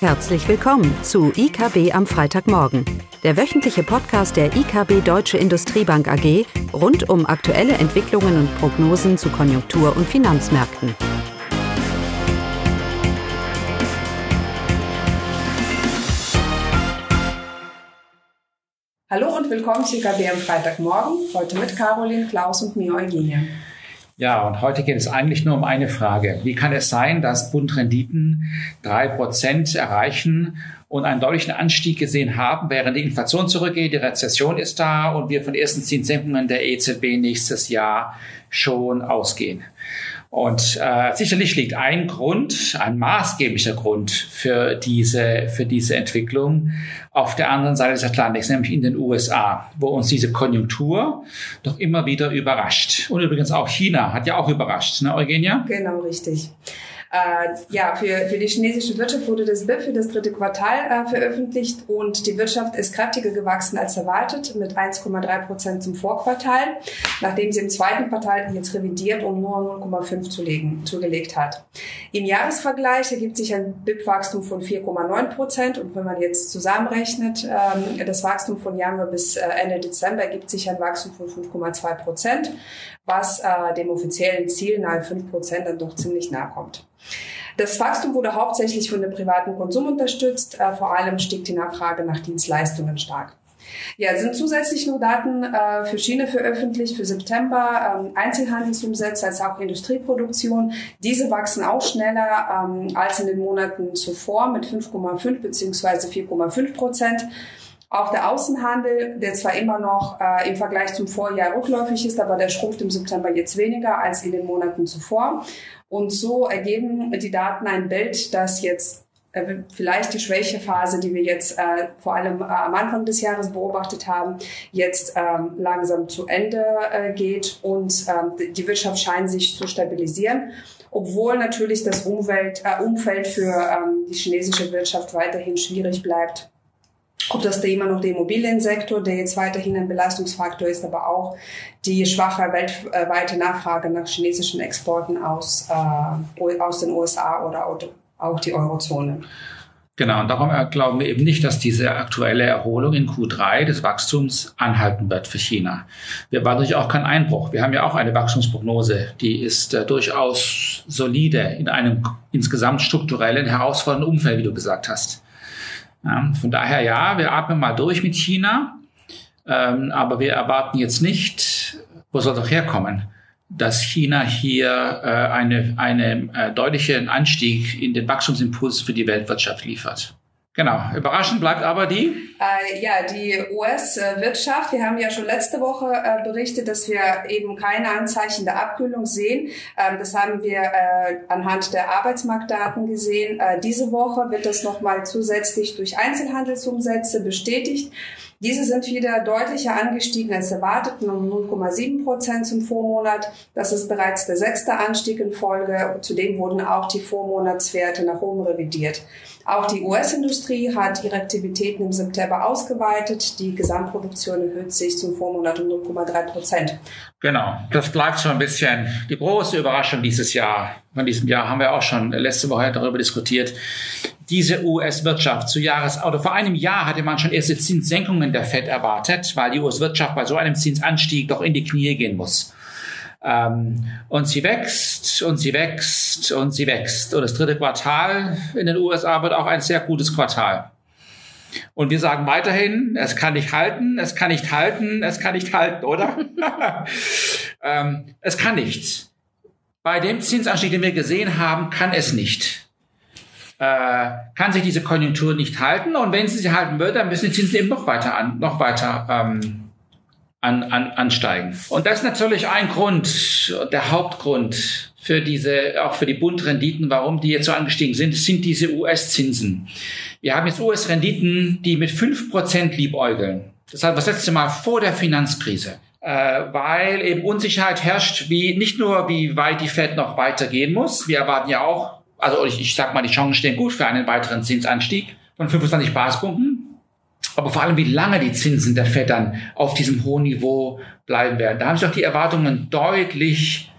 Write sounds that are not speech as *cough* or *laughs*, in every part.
Herzlich willkommen zu IKB am Freitagmorgen, der wöchentliche Podcast der IKB Deutsche Industriebank AG rund um aktuelle Entwicklungen und Prognosen zu Konjunktur- und Finanzmärkten. Hallo und willkommen zu IKB am Freitagmorgen, heute mit Caroline, Klaus und mir Eugenie. Ja, und heute geht es eigentlich nur um eine Frage. Wie kann es sein, dass Bundrenditen drei Prozent erreichen und einen deutlichen Anstieg gesehen haben, während die Inflation zurückgeht, die Rezession ist da und wir von ersten Zinssenkungen der EZB nächstes Jahr schon ausgehen? Und äh, sicherlich liegt ein Grund, ein maßgeblicher Grund für diese, für diese Entwicklung auf der anderen Seite des Atlantiks, nämlich in den USA, wo uns diese Konjunktur doch immer wieder überrascht. Und übrigens auch China hat ja auch überrascht, ne, Eugenia? Genau, richtig. Äh, ja, für, für die chinesische Wirtschaft wurde das BIP für das dritte Quartal äh, veröffentlicht und die Wirtschaft ist kräftiger gewachsen als erwartet mit 1,3 Prozent zum Vorquartal, nachdem sie im zweiten Quartal jetzt revidiert und nur 0,5 zulegen, zugelegt hat. Im Jahresvergleich ergibt sich ein BIP-Wachstum von 4,9 Prozent und wenn man jetzt zusammenrechnet, ähm, das Wachstum von Januar bis äh, Ende Dezember ergibt sich ein Wachstum von 5,2 Prozent, was äh, dem offiziellen Ziel nahe 5 Prozent dann doch ziemlich nahe kommt. Das Wachstum wurde hauptsächlich von dem privaten Konsum unterstützt. Äh, vor allem stieg die Nachfrage nach Dienstleistungen stark. Ja, sind zusätzlich noch Daten äh, für China veröffentlicht für September, ähm, Einzelhandelsumsätze als auch Industrieproduktion. Diese wachsen auch schneller ähm, als in den Monaten zuvor mit 5,5 beziehungsweise 4,5 Prozent. Auch der Außenhandel, der zwar immer noch äh, im Vergleich zum Vorjahr rückläufig ist, aber der schrumpft im September jetzt weniger als in den Monaten zuvor. Und so ergeben die Daten ein Bild, das jetzt äh, vielleicht die Schwächephase, die wir jetzt äh, vor allem äh, am Anfang des Jahres beobachtet haben, jetzt ähm, langsam zu Ende äh, geht und ähm, die Wirtschaft scheint sich zu stabilisieren, obwohl natürlich das Umwelt, äh, Umfeld für ähm, die chinesische Wirtschaft weiterhin schwierig bleibt ob das da immer noch der Immobiliensektor, der jetzt weiterhin ein Belastungsfaktor ist, aber auch die schwache weltweite Nachfrage nach chinesischen Exporten aus, äh, aus den USA oder auch die Eurozone. Genau, und darum glauben wir eben nicht, dass diese aktuelle Erholung in Q3 des Wachstums anhalten wird für China. Wir erwarten natürlich auch keinen Einbruch. Wir haben ja auch eine Wachstumsprognose, die ist äh, durchaus solide in einem insgesamt strukturellen, herausfordernden Umfeld, wie du gesagt hast. Ja, von daher ja, wir atmen mal durch mit China, ähm, aber wir erwarten jetzt nicht, wo soll doch herkommen, dass China hier äh, eine, eine äh, deutlichen Anstieg in den Wachstumsimpuls für die Weltwirtschaft liefert. Genau. Überraschend bleibt aber die? Äh, ja, die US-Wirtschaft. Wir haben ja schon letzte Woche äh, berichtet, dass wir eben keine Anzeichen der Abkühlung sehen. Ähm, das haben wir äh, anhand der Arbeitsmarktdaten gesehen. Äh, diese Woche wird das nochmal zusätzlich durch Einzelhandelsumsätze bestätigt. Diese sind wieder deutlicher angestiegen als erwartet, um 0,7 Prozent zum Vormonat. Das ist bereits der sechste Anstieg in Folge. Zudem wurden auch die Vormonatswerte nach oben revidiert. Auch die US-Industrie hat ihre Aktivitäten im September ausgeweitet. Die Gesamtproduktion erhöht sich zum Vormonat um 0,3 Prozent. Genau, das bleibt so ein bisschen die große Überraschung dieses Jahr. Von diesem Jahr haben wir auch schon letzte Woche darüber diskutiert diese US-Wirtschaft zu Jahres, oder vor einem Jahr hatte man schon erste Zinssenkungen der Fed erwartet, weil die US-Wirtschaft bei so einem Zinsanstieg doch in die Knie gehen muss. Ähm, und sie wächst und sie wächst und sie wächst. Und das dritte Quartal in den USA wird auch ein sehr gutes Quartal. Und wir sagen weiterhin, es kann nicht halten, es kann nicht halten, es kann nicht halten, oder? *laughs* ähm, es kann nichts. Bei dem Zinsanstieg, den wir gesehen haben, kann es nicht äh, kann sich diese Konjunktur nicht halten. Und wenn sie sich halten würde, dann müssen die Zinsen eben noch weiter an, noch weiter ähm, an, an, ansteigen. Und das ist natürlich ein Grund, der Hauptgrund für diese, auch für die Bundrenditen, warum die jetzt so angestiegen sind, sind diese US-Zinsen. Wir haben jetzt US-Renditen, die mit fünf Prozent liebäugeln. Das war das letzte Mal vor der Finanzkrise äh, weil eben Unsicherheit herrscht, wie nicht nur wie weit die Fed noch weitergehen muss. Wir erwarten ja auch also ich, ich sag mal, die Chancen stehen gut für einen weiteren Zinsanstieg von 25 Basispunkten. Aber vor allem, wie lange die Zinsen der FED dann auf diesem hohen Niveau bleiben werden. Da haben sich auch die Erwartungen deutlich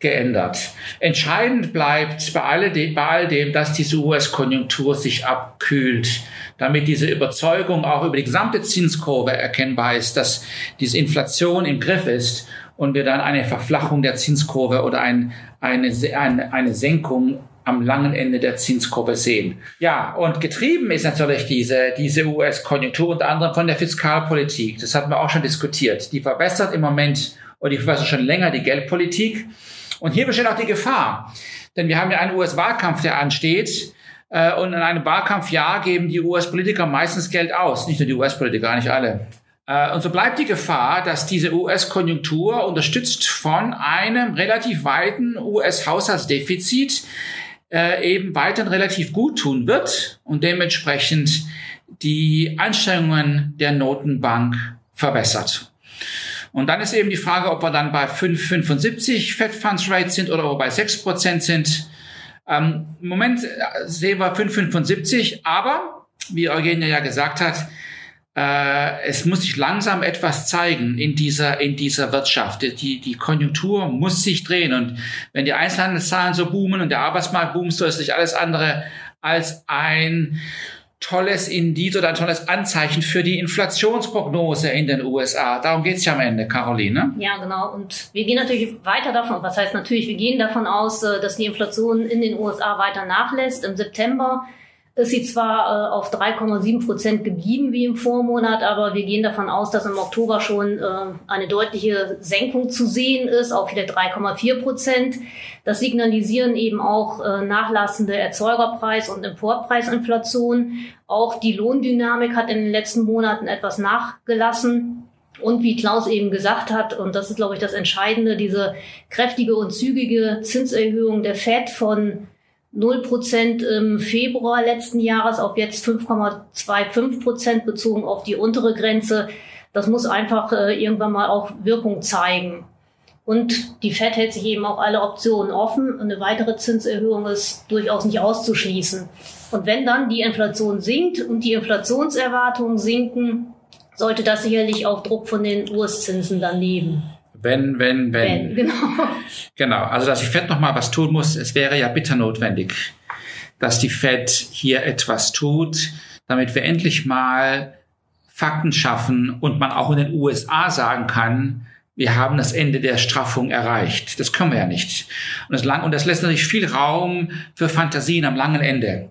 geändert. Entscheidend bleibt bei all, dem, bei all dem, dass diese US-Konjunktur sich abkühlt, damit diese Überzeugung auch über die gesamte Zinskurve erkennbar ist, dass diese Inflation im Griff ist und wir dann eine Verflachung der Zinskurve oder ein, eine, eine, eine Senkung am langen Ende der Zinskurve sehen. Ja, und getrieben ist natürlich diese, diese US-Konjunktur unter anderem von der Fiskalpolitik. Das hatten wir auch schon diskutiert. Die verbessert im Moment oder die verbessert schon länger die Geldpolitik. Und hier besteht auch die Gefahr. Denn wir haben ja einen US-Wahlkampf, der ansteht. Äh, und in einem Wahlkampfjahr geben die US-Politiker meistens Geld aus. Nicht nur die US-Politiker, nicht alle. Äh, und so bleibt die Gefahr, dass diese US-Konjunktur unterstützt von einem relativ weiten US-Haushaltsdefizit äh, eben weiterhin relativ gut tun wird und dementsprechend die Anstrengungen der Notenbank verbessert. Und dann ist eben die Frage, ob wir dann bei 5,75 Fed Funds Rate sind oder ob wir bei 6 Prozent sind. Ähm, Im Moment äh, sehen wir 5,75, aber wie Eugenia ja gesagt hat, äh, es muss sich langsam etwas zeigen in dieser, in dieser Wirtschaft. Die, die Konjunktur muss sich drehen. Und wenn die Einzelhandelszahlen so boomen und der Arbeitsmarkt boomt, so ist nicht alles andere als ein tolles Indiz oder ein tolles Anzeichen für die Inflationsprognose in den USA. Darum geht's ja am Ende, Caroline. Ja, genau. Und wir gehen natürlich weiter davon, was heißt natürlich, wir gehen davon aus, äh, dass die Inflation in den USA weiter nachlässt. Im September ist sie zwar äh, auf 3,7 Prozent geblieben wie im Vormonat, aber wir gehen davon aus, dass im Oktober schon äh, eine deutliche Senkung zu sehen ist, auf wieder 3,4 Prozent. Das signalisieren eben auch äh, nachlassende Erzeugerpreis- und Importpreisinflation. Auch die Lohndynamik hat in den letzten Monaten etwas nachgelassen. Und wie Klaus eben gesagt hat, und das ist, glaube ich, das Entscheidende, diese kräftige und zügige Zinserhöhung der FED von 0 Prozent im Februar letzten Jahres auf jetzt 5,25 Prozent bezogen auf die untere Grenze. Das muss einfach äh, irgendwann mal auch Wirkung zeigen. Und die FED hält sich eben auch alle Optionen offen. Eine weitere Zinserhöhung ist durchaus nicht auszuschließen. Und wenn dann die Inflation sinkt und die Inflationserwartungen sinken, sollte das sicherlich auch Druck von den US-Zinsen dann nehmen. Wenn, wenn, wenn. wenn genau. Genau. Also, dass die Fed noch mal was tun muss, es wäre ja bitter notwendig, dass die Fed hier etwas tut, damit wir endlich mal Fakten schaffen und man auch in den USA sagen kann, wir haben das Ende der Straffung erreicht. Das können wir ja nicht. Und das, lang, und das lässt natürlich viel Raum für Fantasien am langen Ende.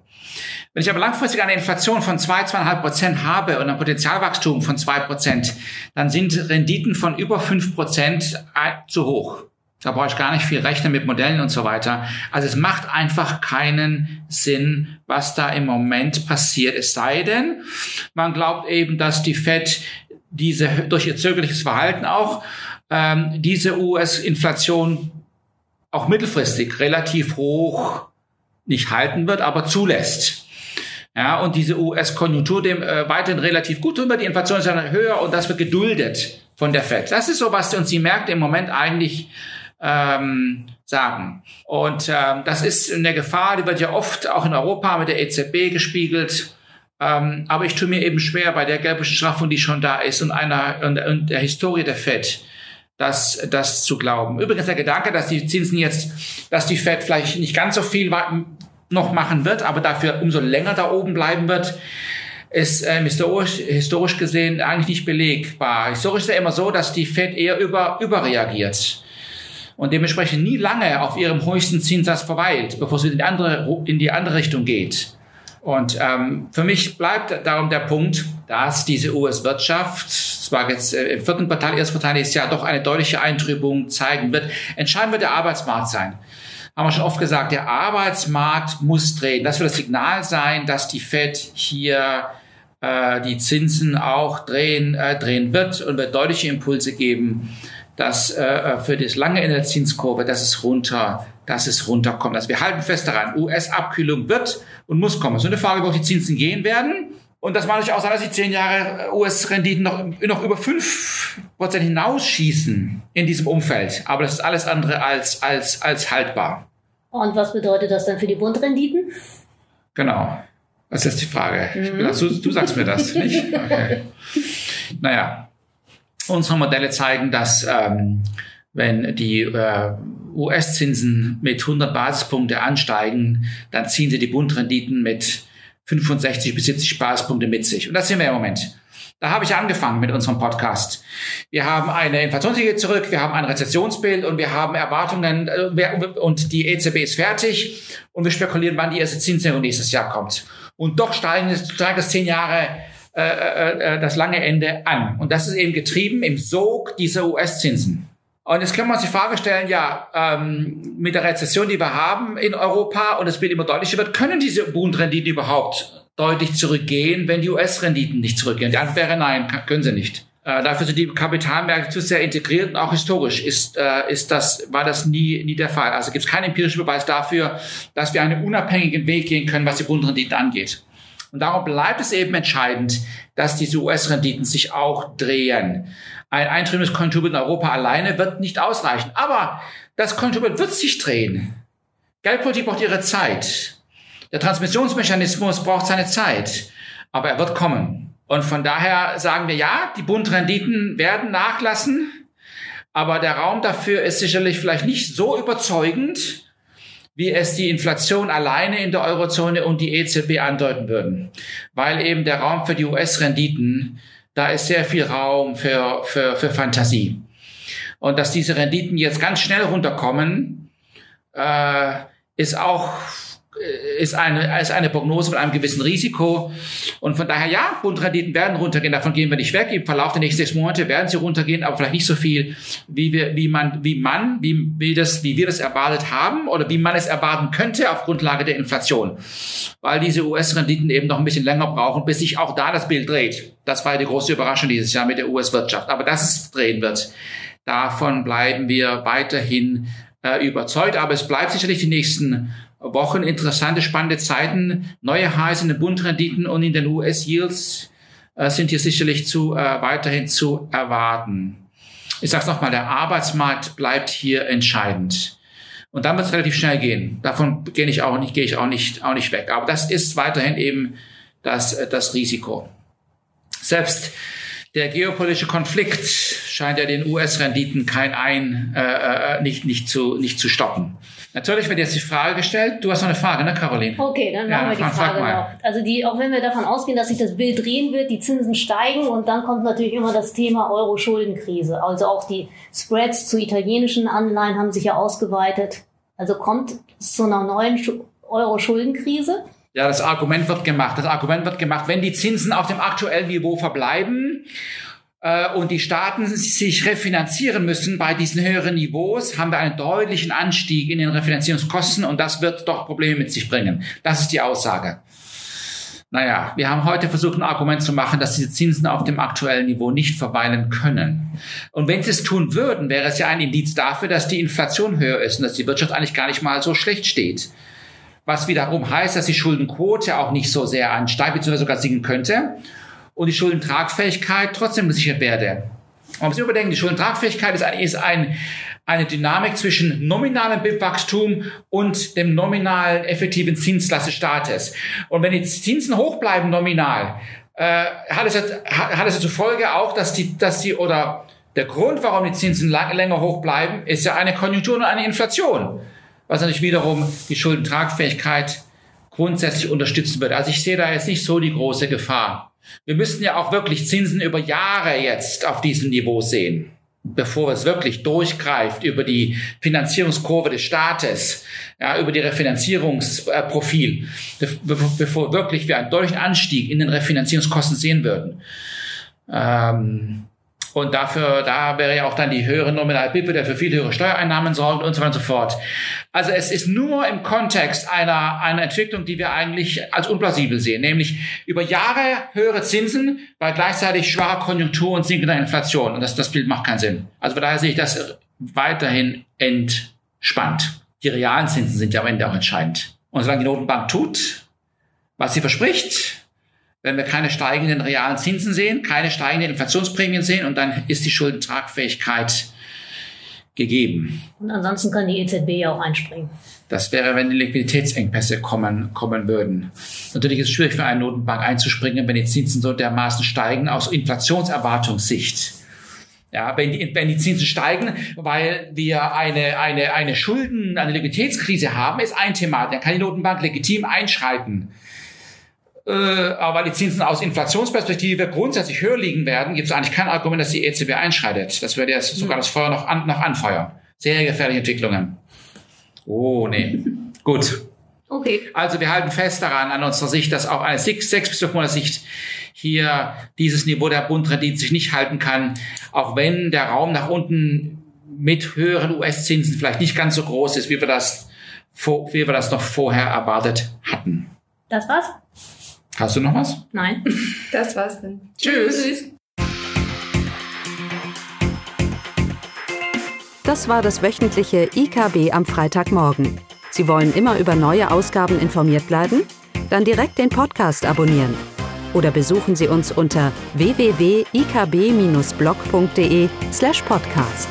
Wenn ich aber langfristig eine Inflation von zwei, zweieinhalb Prozent habe und ein Potenzialwachstum von zwei Prozent, dann sind Renditen von über fünf Prozent zu hoch. Da brauche ich gar nicht viel rechnen mit Modellen und so weiter. Also es macht einfach keinen Sinn, was da im Moment passiert. Es sei denn, man glaubt eben, dass die Fed diese durch ihr zögerliches Verhalten auch ähm, diese US-Inflation auch mittelfristig relativ hoch nicht halten wird, aber zulässt. Ja, und diese US-Konjunktur dem äh, weiterhin relativ gut tun wird. Die Inflation ist dann höher und das wird geduldet von der Fed. Das ist so, was uns die Märkte im Moment eigentlich ähm, sagen. Und ähm, das ist eine Gefahr, die wird ja oft auch in Europa mit der EZB gespiegelt. Ähm, aber ich tue mir eben schwer bei der gelben Straffung, die schon da ist und einer und, und der Historie der Fed das, das zu glauben. Übrigens der Gedanke, dass die Zinsen jetzt, dass die Fed vielleicht nicht ganz so viel noch machen wird, aber dafür umso länger da oben bleiben wird, ist ähm, historisch, historisch gesehen eigentlich nicht belegbar. Historisch ist ja immer so, dass die Fed eher über, überreagiert und dementsprechend nie lange auf ihrem höchsten Zinssatz verweilt, bevor sie in die andere, in die andere Richtung geht. Und ähm, für mich bleibt darum der Punkt, dass diese US-Wirtschaft, zwar jetzt im vierten Quartal, ersten Quartal nächstes Jahr, doch eine deutliche Eintrübung zeigen wird. Entscheidend wird der Arbeitsmarkt sein haben wir schon oft gesagt, der Arbeitsmarkt muss drehen. Das wird das Signal sein, dass die Fed hier äh, die Zinsen auch drehen, äh, drehen wird und wird deutliche Impulse geben, dass äh, für das lange Ende der Zinskurve, dass es runter, dass es runterkommt. Also wir halten fest daran, US-Abkühlung wird und muss kommen. Es ist eine Frage, wo die Zinsen gehen werden. Und das mag natürlich auch sein, dass die zehn Jahre US-Renditen noch, noch über fünf Prozent hinausschießen in diesem Umfeld. Aber das ist alles andere als, als, als haltbar. Und was bedeutet das dann für die Bundrenditen? Genau. Das ist jetzt die Frage. Mhm. Du, du sagst mir das, nicht? Okay. Naja, unsere Modelle zeigen, dass ähm, wenn die äh, US-Zinsen mit 100 Basispunkte ansteigen, dann ziehen sie die Bundrenditen mit 65 bis 70 Basispunkte mit sich. Und das sehen wir im Moment. Da habe ich angefangen mit unserem Podcast. Wir haben eine Inflationslinie zurück, wir haben ein Rezessionsbild und wir haben Erwartungen äh, und die EZB ist fertig und wir spekulieren, wann die erste Zinserhöhung nächstes Jahr kommt. Und doch steigen, steigt das zehn Jahre äh, äh, äh, das lange Ende an. Und das ist eben getrieben im Sog dieser US-Zinsen. Und jetzt kann man sich die Frage stellen, ja, ähm, mit der Rezession, die wir haben in Europa und das Bild immer deutlicher wird, können diese Bundrenditen überhaupt deutlich zurückgehen, wenn die US-Renditen nicht zurückgehen? Die Antwort wäre nein, können sie nicht. Äh, dafür sind die Kapitalmärkte zu sehr integriert und auch historisch ist, äh, ist das, war das nie, nie der Fall. Also gibt es keinen empirischen Beweis dafür, dass wir einen unabhängigen Weg gehen können, was die Bundrenditen angeht. Und darum bleibt es eben entscheidend, dass diese US-Renditen sich auch drehen. Ein eintrebendes Konjunkturbild in Europa alleine wird nicht ausreichen. Aber das Konjunkturbild wird sich drehen. Geldpolitik braucht ihre Zeit. Der Transmissionsmechanismus braucht seine Zeit. Aber er wird kommen. Und von daher sagen wir ja, die Bundrenditen werden nachlassen. Aber der Raum dafür ist sicherlich vielleicht nicht so überzeugend, wie es die Inflation alleine in der Eurozone und die EZB andeuten würden. Weil eben der Raum für die US-Renditen, da ist sehr viel Raum für, für, für Fantasie. Und dass diese Renditen jetzt ganz schnell runterkommen, äh, ist auch ist eine, ist eine Prognose mit einem gewissen Risiko. Und von daher, ja, Bundrenditen werden runtergehen. Davon gehen wir nicht weg. Im Verlauf der nächsten sechs Monate werden sie runtergehen, aber vielleicht nicht so viel, wie wir, wie man, wie man, wie, wie das, wie wir das erwartet haben oder wie man es erwarten könnte auf Grundlage der Inflation. Weil diese US-Renditen eben noch ein bisschen länger brauchen, bis sich auch da das Bild dreht. Das war die große Überraschung dieses Jahr mit der US-Wirtschaft. Aber dass es drehen wird, davon bleiben wir weiterhin äh, überzeugt. Aber es bleibt sicherlich die nächsten Wochen interessante, spannende Zeiten. Neue Highs in den Bundrenditen und in den US-Yields äh, sind hier sicherlich zu, äh, weiterhin zu erwarten. Ich sage es nochmal, der Arbeitsmarkt bleibt hier entscheidend. Und dann wird es relativ schnell gehen. Davon gehe ich auch nicht, gehe ich auch nicht, auch nicht weg. Aber das ist weiterhin eben das, äh, das Risiko. Selbst der geopolitische Konflikt scheint ja den US-Renditen kein ein, äh, äh, nicht, nicht, zu, nicht zu stoppen. Natürlich wird jetzt die Frage gestellt. Du hast noch eine Frage, ne, Caroline? Okay, dann machen ja, wir die Frage noch. Also die, auch wenn wir davon ausgehen, dass sich das Bild drehen wird, die Zinsen steigen und dann kommt natürlich immer das Thema Euro-Schuldenkrise. Also auch die Spreads zu italienischen Anleihen haben sich ja ausgeweitet. Also kommt es zu einer neuen Euro-Schuldenkrise? Ja, das Argument wird gemacht. Das Argument wird gemacht, wenn die Zinsen auf dem aktuellen Niveau verbleiben und die Staaten sich refinanzieren müssen bei diesen höheren Niveaus, haben wir einen deutlichen Anstieg in den Refinanzierungskosten und das wird doch Probleme mit sich bringen. Das ist die Aussage. Naja, wir haben heute versucht, ein Argument zu machen, dass diese Zinsen auf dem aktuellen Niveau nicht verweilen können. Und wenn sie es tun würden, wäre es ja ein Indiz dafür, dass die Inflation höher ist und dass die Wirtschaft eigentlich gar nicht mal so schlecht steht. Was wiederum heißt, dass die Schuldenquote auch nicht so sehr ansteigt, beziehungsweise sogar sinken könnte und die Schuldentragfähigkeit trotzdem gesichert werde. Man muss überdenken, die Schuldentragfähigkeit ist, ein, ist ein, eine Dynamik zwischen nominalem BIP-Wachstum und dem nominalen effektiven Zinslast des Staates. Und wenn die Zinsen hoch bleiben nominal, äh, hat, es, hat es zur Folge auch, dass die, dass die oder der Grund, warum die Zinsen lang, länger hoch bleiben, ist ja eine Konjunktur und eine Inflation, was natürlich wiederum die Schuldentragfähigkeit grundsätzlich unterstützen wird. Also ich sehe da jetzt nicht so die große Gefahr. Wir müssten ja auch wirklich Zinsen über Jahre jetzt auf diesem Niveau sehen, bevor es wirklich durchgreift über die Finanzierungskurve des Staates, ja, über die Refinanzierungsprofil, bevor wirklich wir einen deutlichen Anstieg in den Refinanzierungskosten sehen würden. Ähm, und dafür, da wäre ja auch dann die höhere Nominalbippe, der für viel höhere Steuereinnahmen sorgt und so weiter und so fort. Also es ist nur im Kontext einer, einer Entwicklung, die wir eigentlich als unplausibel sehen, nämlich über Jahre höhere Zinsen bei gleichzeitig schwacher Konjunktur und sinkender Inflation. Und das, das Bild macht keinen Sinn. Also daher sehe ich das weiterhin entspannt. Die realen Zinsen sind ja am Ende auch entscheidend. Und solange die Notenbank tut, was sie verspricht, wenn wir keine steigenden realen Zinsen sehen, keine steigenden Inflationsprämien sehen und dann ist die Schuldentragfähigkeit gegeben. Und ansonsten kann die EZB ja auch einspringen. Das wäre, wenn die Liquiditätsengpässe kommen, kommen würden. Natürlich ist es schwierig für eine Notenbank einzuspringen, wenn die Zinsen so dermaßen steigen aus Inflationserwartungssicht. Ja, wenn die, wenn die Zinsen steigen, weil wir eine, eine, eine Schulden, eine Liquiditätskrise haben, ist ein Thema. Dann kann die Notenbank legitim einschreiten. Äh, aber weil die Zinsen aus Inflationsperspektive grundsätzlich höher liegen werden, gibt es eigentlich kein Argument, dass die EZB einschreitet. Das würde jetzt sogar das Feuer noch, an, noch anfeuern. Sehr gefährliche Entwicklungen. Oh, nee. *laughs* Gut. Okay. Also wir halten fest daran, an unserer Sicht, dass auch eine sechs, sechs bis fünf Monate Sicht hier dieses Niveau der Bundrendite sich nicht halten kann, auch wenn der Raum nach unten mit höheren US-Zinsen vielleicht nicht ganz so groß ist, wie wir das, wie wir das noch vorher erwartet hatten. Das war's? Hast du noch was? Nein. Das war's dann. Tschüss. Tschüss. Das war das wöchentliche IKB am Freitagmorgen. Sie wollen immer über neue Ausgaben informiert bleiben? Dann direkt den Podcast abonnieren. Oder besuchen Sie uns unter www.ikb-blog.de slash podcast.